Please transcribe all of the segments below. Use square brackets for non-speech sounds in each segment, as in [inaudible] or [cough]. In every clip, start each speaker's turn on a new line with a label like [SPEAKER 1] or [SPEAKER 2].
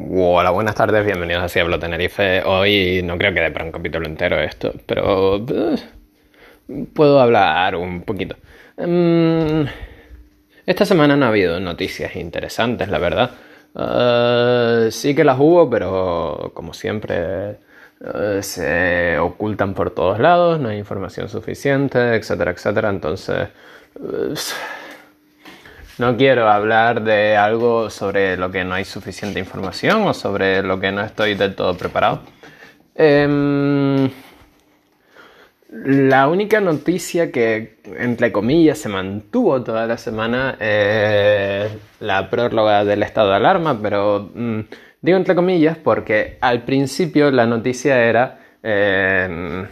[SPEAKER 1] Hola, buenas tardes, bienvenidos a Cieblo Tenerife. Hoy no creo que dé para un capítulo entero esto, pero eh, puedo hablar un poquito. Mm, esta semana no ha habido noticias interesantes, la verdad. Eh, sí que las hubo, pero como siempre eh, se ocultan por todos lados, no hay información suficiente, etcétera, etcétera. Entonces no quiero hablar de algo sobre lo que no hay suficiente información o sobre lo que no estoy del todo preparado. Em, la única noticia que, entre comillas, se mantuvo toda la semana es la prórroga del estado de alarma, pero mm, digo entre comillas porque al principio la noticia era... Em,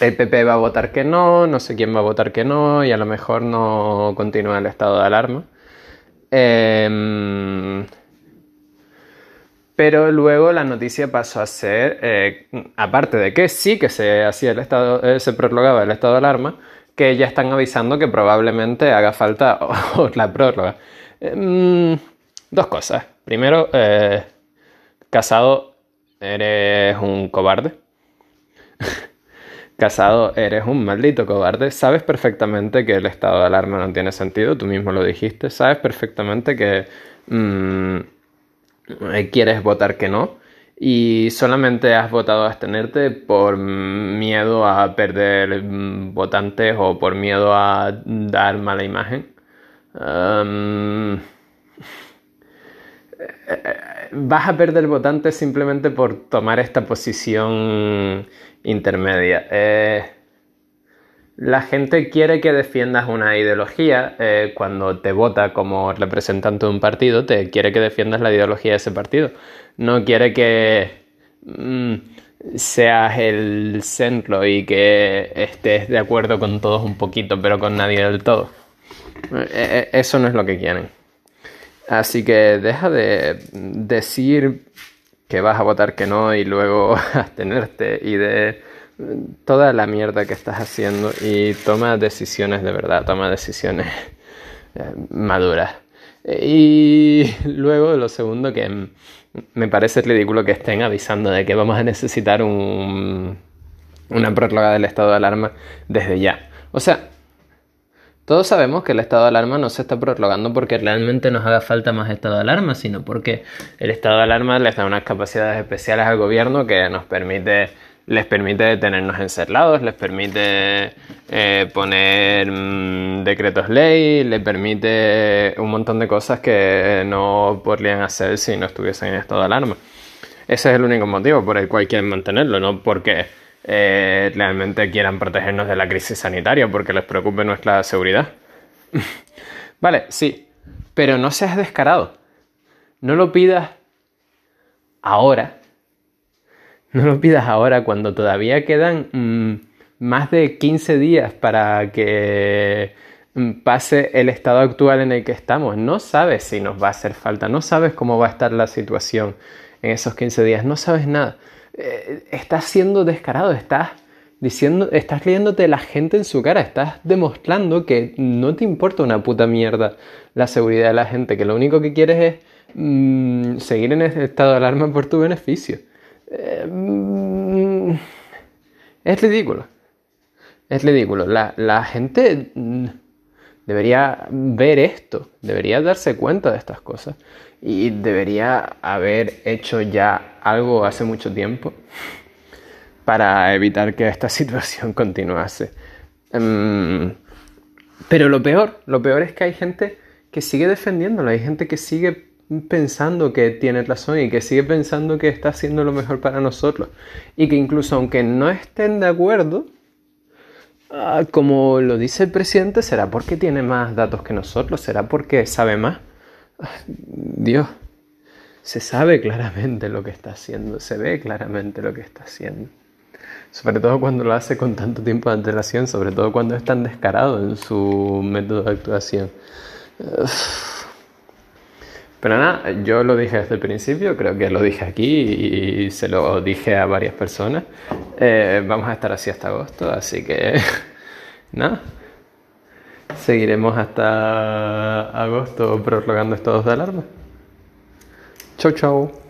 [SPEAKER 1] el PP va a votar que no, no sé quién va a votar que no y a lo mejor no continúa el estado de alarma. Em, pero luego la noticia pasó a ser, eh, aparte de que sí que se hacía el estado, eh, se prorrogaba el estado de alarma, que ya están avisando que probablemente haga falta [laughs] la prórroga. Em, dos cosas. Primero, eh, Casado, eres un cobarde. Casado, eres un maldito cobarde. Sabes perfectamente que el estado de alarma no tiene sentido, tú mismo lo dijiste. Sabes perfectamente que mm, eh, quieres votar que no y solamente has votado a abstenerte por miedo a perder mm, votantes o por miedo a dar mala imagen. [laughs] vas a perder votantes simplemente por tomar esta posición intermedia. Eh, la gente quiere que defiendas una ideología eh, cuando te vota como representante de un partido, te quiere que defiendas la ideología de ese partido. No quiere que mm, seas el centro y que estés de acuerdo con todos un poquito, pero con nadie del todo. Eh, eso no es lo que quieren. Así que deja de decir que vas a votar que no y luego [laughs] abstenerte y de toda la mierda que estás haciendo y toma decisiones de verdad, toma decisiones eh, maduras. Y luego lo segundo que me parece ridículo que estén avisando de que vamos a necesitar un, una prórroga del estado de alarma desde ya. O sea, todos sabemos que el estado de alarma no se está prorrogando porque realmente nos haga falta más estado de alarma, sino porque el estado de alarma les da unas capacidades especiales al gobierno que nos permite, les permite detenernos encerrados, les permite eh, poner mm, decretos ley, les permite un montón de cosas que no podrían hacer si no estuviesen en estado de alarma. Ese es el único motivo por el cual quieren mantenerlo, no porque eh, realmente quieran protegernos de la crisis sanitaria porque les preocupe nuestra seguridad. [laughs] vale, sí, pero no seas descarado. No lo pidas ahora. No lo pidas ahora cuando todavía quedan mm, más de 15 días para que mm, pase el estado actual en el que estamos. No sabes si nos va a hacer falta, no sabes cómo va a estar la situación en esos 15 días, no sabes nada. Eh, estás siendo descarado, estás diciendo, estás leyéndote la gente en su cara, estás demostrando que no te importa una puta mierda la seguridad de la gente, que lo único que quieres es mm, seguir en ese estado de alarma por tu beneficio. Eh, mm, es ridículo. Es ridículo. La, la gente mm, debería ver esto, debería darse cuenta de estas cosas y debería haber hecho ya algo hace mucho tiempo para evitar que esta [laughs] situación continuase. Em, pero lo peor, lo peor es que hay gente que sigue defendiéndolo, hay gente que sigue pensando que tiene razón y que sigue pensando que está haciendo lo mejor para nosotros y que incluso aunque no estén de acuerdo, ah, como lo dice el presidente, será porque tiene más datos que nosotros, será porque sabe más. Dios, se sabe claramente lo que está haciendo, se ve claramente lo que está haciendo. Sobre todo cuando lo hace con tanto tiempo de antelación, sobre todo cuando es tan descarado en su método de actuación. Pero nada, yo lo dije desde el principio, creo que lo dije aquí y se lo dije a varias personas. Eh, vamos a estar así hasta agosto, así que [laughs] nada, seguiremos hasta agosto prorrogando estados de alarma. Chau, chau.